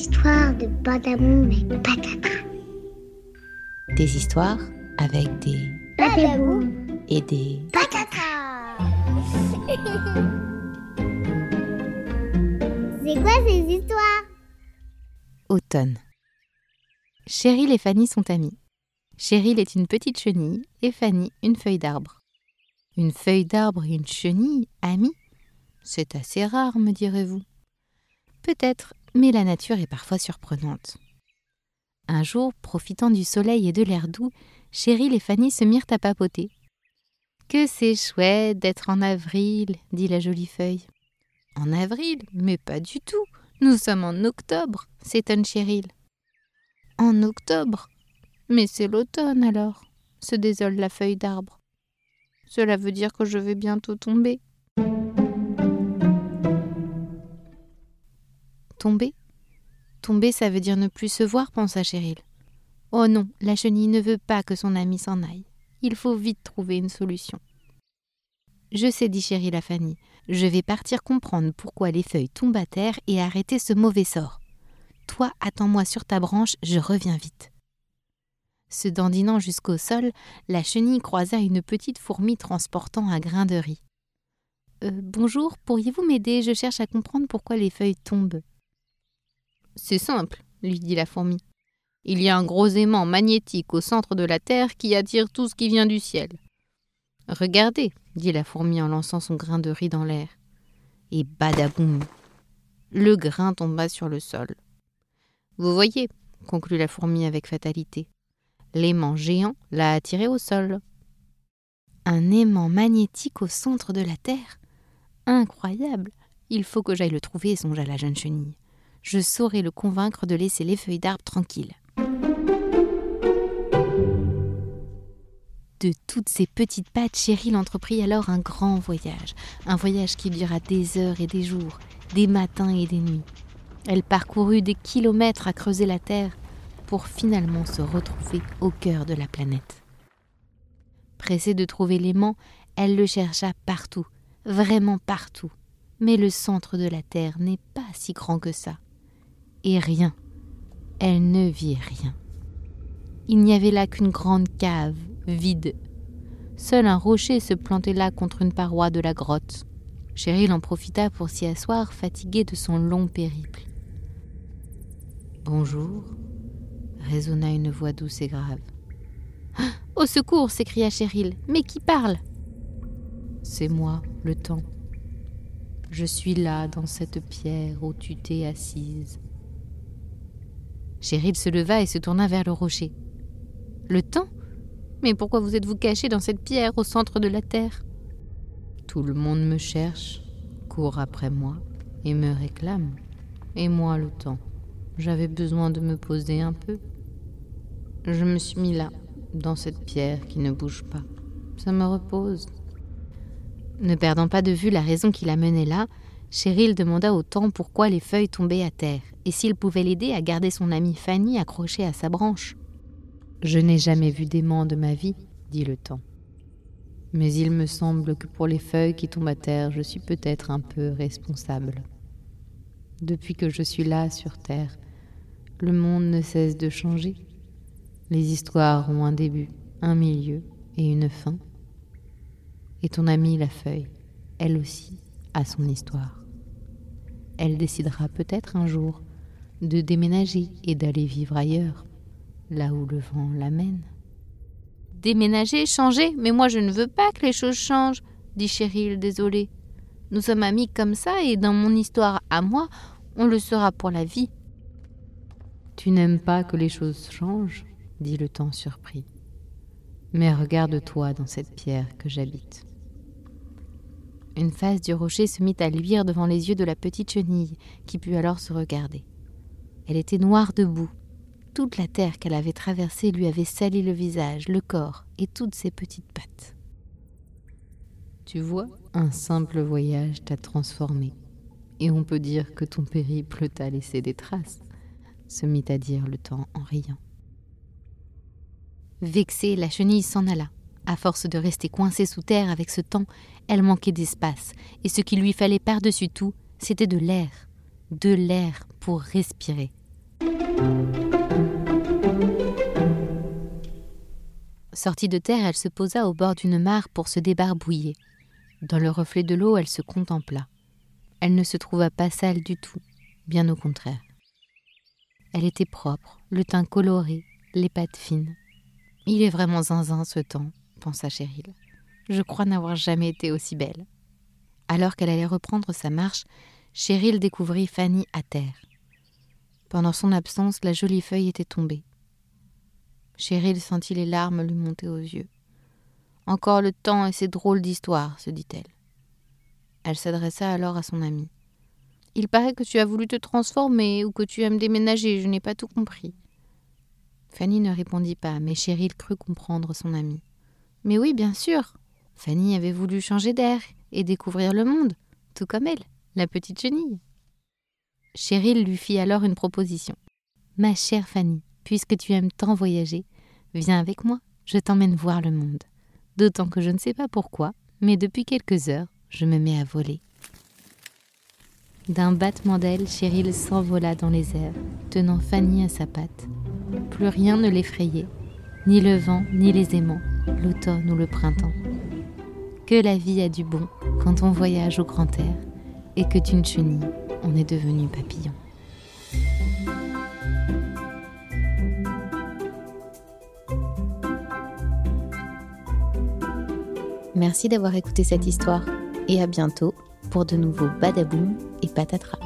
histoires de Badaboum et Patata. Des histoires avec des Badaboum et des Patata C'est quoi ces histoires? Automne. Cheryl et Fanny sont amies. Cheryl est une petite chenille et Fanny une feuille d'arbre. Une feuille d'arbre et une chenille amies? C'est assez rare, me direz-vous. Peut-être, mais la nature est parfois surprenante. Un jour, profitant du soleil et de l'air doux, Cheryl et Fanny se mirent à papoter. Que c'est chouette d'être en avril, dit la jolie feuille. En avril Mais pas du tout. Nous sommes en octobre, s'étonne Cheryl. En octobre Mais c'est l'automne alors, se désole la feuille d'arbre. Cela veut dire que je vais bientôt tomber. Tomber? Tomber, ça veut dire ne plus se voir, pensa Cheryl. Oh non, la chenille ne veut pas que son ami s'en aille. Il faut vite trouver une solution. Je sais, dit Cheryl à Fanny. Je vais partir comprendre pourquoi les feuilles tombent à terre et arrêter ce mauvais sort. Toi, attends-moi sur ta branche, je reviens vite. Se dandinant jusqu'au sol, la chenille croisa une petite fourmi transportant un grain de riz. Euh, bonjour, pourriez-vous m'aider? Je cherche à comprendre pourquoi les feuilles tombent. C'est simple, lui dit la fourmi. Il y a un gros aimant magnétique au centre de la Terre qui attire tout ce qui vient du ciel. Regardez, dit la fourmi en lançant son grain de riz dans l'air. Et badaboum Le grain tomba sur le sol. Vous voyez, conclut la fourmi avec fatalité. L'aimant géant l'a attiré au sol. Un aimant magnétique au centre de la Terre? Incroyable Il faut que j'aille le trouver, songea la jeune chenille. Je saurai le convaincre de laisser les feuilles d'arbre tranquilles. De toutes ces petites pattes, Cheryl entreprit alors un grand voyage, un voyage qui dura des heures et des jours, des matins et des nuits. Elle parcourut des kilomètres à creuser la terre pour finalement se retrouver au cœur de la planète. Pressée de trouver l'aimant, elle le chercha partout, vraiment partout. Mais le centre de la Terre n'est pas si grand que ça. Et rien. Elle ne vit rien. Il n'y avait là qu'une grande cave, vide. Seul un rocher se plantait là contre une paroi de la grotte. Cheryl en profita pour s'y asseoir, fatiguée de son long périple. Bonjour, résonna une voix douce et grave. Au secours s'écria Cheryl. Mais qui parle? C'est moi, le temps. Je suis là, dans cette pierre où tu t'es assise. Cheryl se leva et se tourna vers le rocher. Le temps? Mais pourquoi vous êtes-vous caché dans cette pierre au centre de la terre? Tout le monde me cherche, court après moi et me réclame. Et moi, le temps. J'avais besoin de me poser un peu. Je me suis mis là, dans cette pierre qui ne bouge pas. Ça me repose. Ne perdant pas de vue la raison qui la menait là, Cheryl demanda au temps pourquoi les feuilles tombaient à terre et s'il pouvait l'aider à garder son amie Fanny accrochée à sa branche. Je n'ai jamais vu d'aimant de ma vie, dit le temps. Mais il me semble que pour les feuilles qui tombent à terre, je suis peut-être un peu responsable. Depuis que je suis là sur Terre, le monde ne cesse de changer. Les histoires ont un début, un milieu et une fin. Et ton amie la feuille, elle aussi, a son histoire. Elle décidera peut-être un jour de déménager et d'aller vivre ailleurs, là où le vent l'amène. Déménager, changer Mais moi je ne veux pas que les choses changent, dit Cheryl, désolée. Nous sommes amis comme ça et dans mon histoire à moi, on le sera pour la vie. Tu n'aimes pas que les choses changent dit le temps surpris. Mais regarde-toi dans cette pierre que j'habite. Une face du rocher se mit à luire devant les yeux de la petite chenille, qui put alors se regarder. Elle était noire de boue. Toute la terre qu'elle avait traversée lui avait sali le visage, le corps et toutes ses petites pattes. Tu vois, un simple voyage t'a transformé, et on peut dire que ton périple t'a laissé des traces, se mit à dire le temps en riant. Vexée, la chenille s'en alla. À force de rester coincée sous terre avec ce temps, elle manquait d'espace, et ce qu'il lui fallait par-dessus tout, c'était de l'air. De l'air pour respirer. Sortie de terre, elle se posa au bord d'une mare pour se débarbouiller. Dans le reflet de l'eau, elle se contempla. Elle ne se trouva pas sale du tout, bien au contraire. Elle était propre, le teint coloré, les pattes fines. Il est vraiment zinzin ce temps, pensa Cheryl. Je crois n'avoir jamais été aussi belle. Alors qu'elle allait reprendre sa marche, Cheryl découvrit Fanny à terre. Pendant son absence, la jolie feuille était tombée. Cheryl sentit les larmes lui monter aux yeux. Encore le temps et ses drôles d'histoires, se dit-elle. Elle s'adressa alors à son amie. Il paraît que tu as voulu te transformer ou que tu aimes déménager, je n'ai pas tout compris. Fanny ne répondit pas, mais Cheryl crut comprendre son amie. Mais oui, bien sûr. Fanny avait voulu changer d'air et découvrir le monde, tout comme elle, la petite chenille. Cheryl lui fit alors une proposition. Ma chère Fanny, puisque tu aimes tant voyager, viens avec moi, je t'emmène voir le monde. D'autant que je ne sais pas pourquoi, mais depuis quelques heures, je me mets à voler. D'un battement d'ailes, Cheryl s'envola dans les airs, tenant Fanny à sa patte. Plus rien ne l'effrayait, ni le vent, ni les aimants, l'automne ou le printemps. Que la vie a du bon quand on voyage au grand air, et que d'une chenille, on est devenu papillon. Merci d'avoir écouté cette histoire et à bientôt pour de nouveaux badaboum et patatras.